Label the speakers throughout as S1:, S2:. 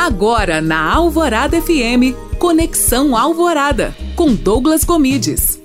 S1: Agora na Alvorada FM, Conexão Alvorada, com Douglas Comides.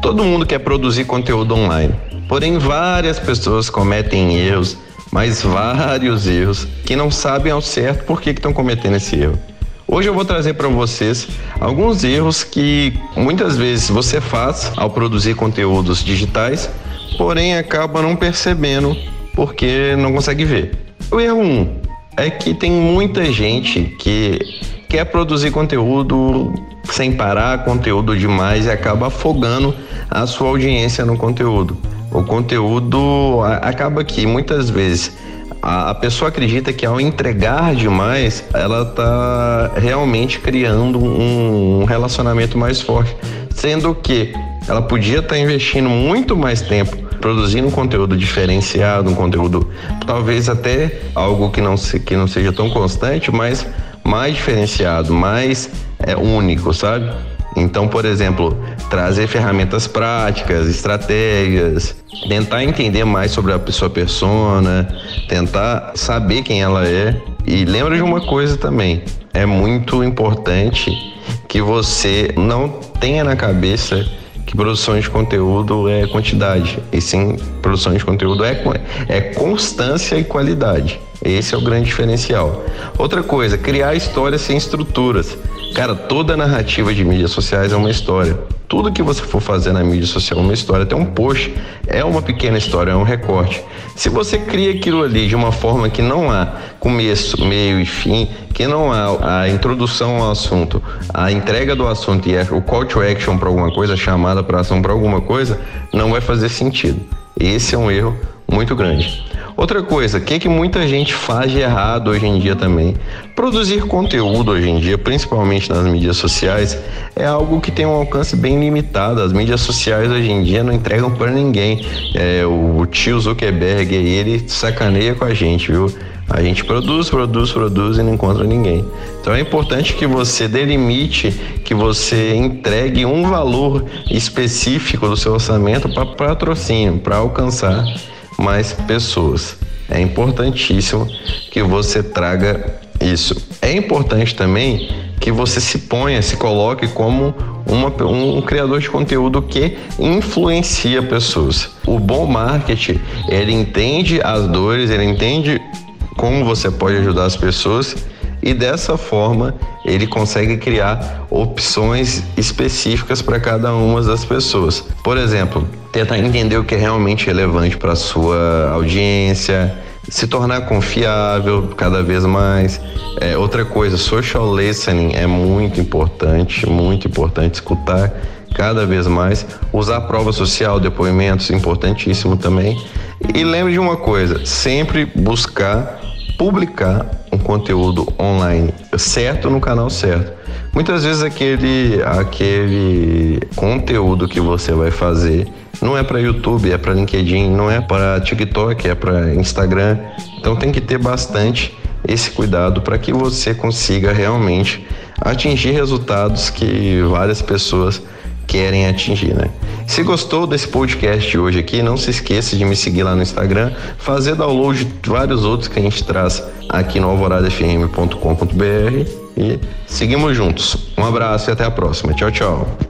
S2: Todo mundo quer produzir conteúdo online, porém várias pessoas cometem erros, mas vários erros, que não sabem ao certo por que estão cometendo esse erro. Hoje eu vou trazer para vocês alguns erros que muitas vezes você faz ao produzir conteúdos digitais, porém acaba não percebendo porque não consegue ver. O erro 1. Um, é que tem muita gente que quer produzir conteúdo sem parar, conteúdo demais e acaba afogando a sua audiência no conteúdo. O conteúdo acaba que muitas vezes a, pessoa acredita que ao entregar demais, ela está realmente criando um, relacionamento mais forte, sendo que ela podia estar tá investindo muito mais tempo produzindo um conteúdo diferenciado, um conteúdo talvez até algo que não, se, que não seja tão constante, mas mais diferenciado, mais é, único, sabe? Então, por exemplo, trazer ferramentas práticas, estratégias, tentar entender mais sobre a sua persona, tentar saber quem ela é. E lembra de uma coisa também, é muito importante que você não tenha na cabeça que produção de conteúdo é quantidade, e sim produção de conteúdo é, é constância e qualidade. Esse é o grande diferencial. Outra coisa, criar histórias sem estruturas. Cara, toda narrativa de mídias sociais é uma história. Tudo que você for fazer na mídia social é uma história. Até um post é uma pequena história, é um recorte. Se você cria aquilo ali de uma forma que não há começo, meio e fim, que não há a introdução ao assunto, a entrega do assunto e o call to action para alguma coisa, chamada para ação para alguma coisa, não vai fazer sentido. Esse é um erro muito grande. Outra coisa, o que, que muita gente faz de errado hoje em dia também? Produzir conteúdo hoje em dia, principalmente nas mídias sociais, é algo que tem um alcance bem limitado. As mídias sociais hoje em dia não entregam para ninguém. É, o tio Zuckerberg ele sacaneia com a gente, viu? A gente produz, produz, produz e não encontra ninguém. Então é importante que você delimite, que você entregue um valor específico do seu orçamento para patrocínio, para alcançar mais pessoas. É importantíssimo que você traga isso. É importante também que você se ponha, se coloque como uma, um criador de conteúdo que influencia pessoas. O bom marketing, ele entende as dores, ele entende como você pode ajudar as pessoas e dessa forma ele consegue criar opções específicas para cada uma das pessoas. Por exemplo, tentar entender o que é realmente relevante para sua audiência, se tornar confiável cada vez mais. É, outra coisa, social listening é muito importante, muito importante escutar cada vez mais. Usar prova social, depoimentos, importantíssimo também. E lembre de uma coisa, sempre buscar publicar um conteúdo online certo no canal certo. Muitas vezes aquele aquele conteúdo que você vai fazer não é para YouTube, é para LinkedIn, não é para TikTok, é para Instagram. Então tem que ter bastante esse cuidado para que você consiga realmente atingir resultados que várias pessoas querem atingir, né? Se gostou desse podcast hoje aqui, não se esqueça de me seguir lá no Instagram, fazer download de vários outros que a gente traz aqui no alvoradafm.com.br e seguimos juntos. Um abraço e até a próxima. Tchau, tchau.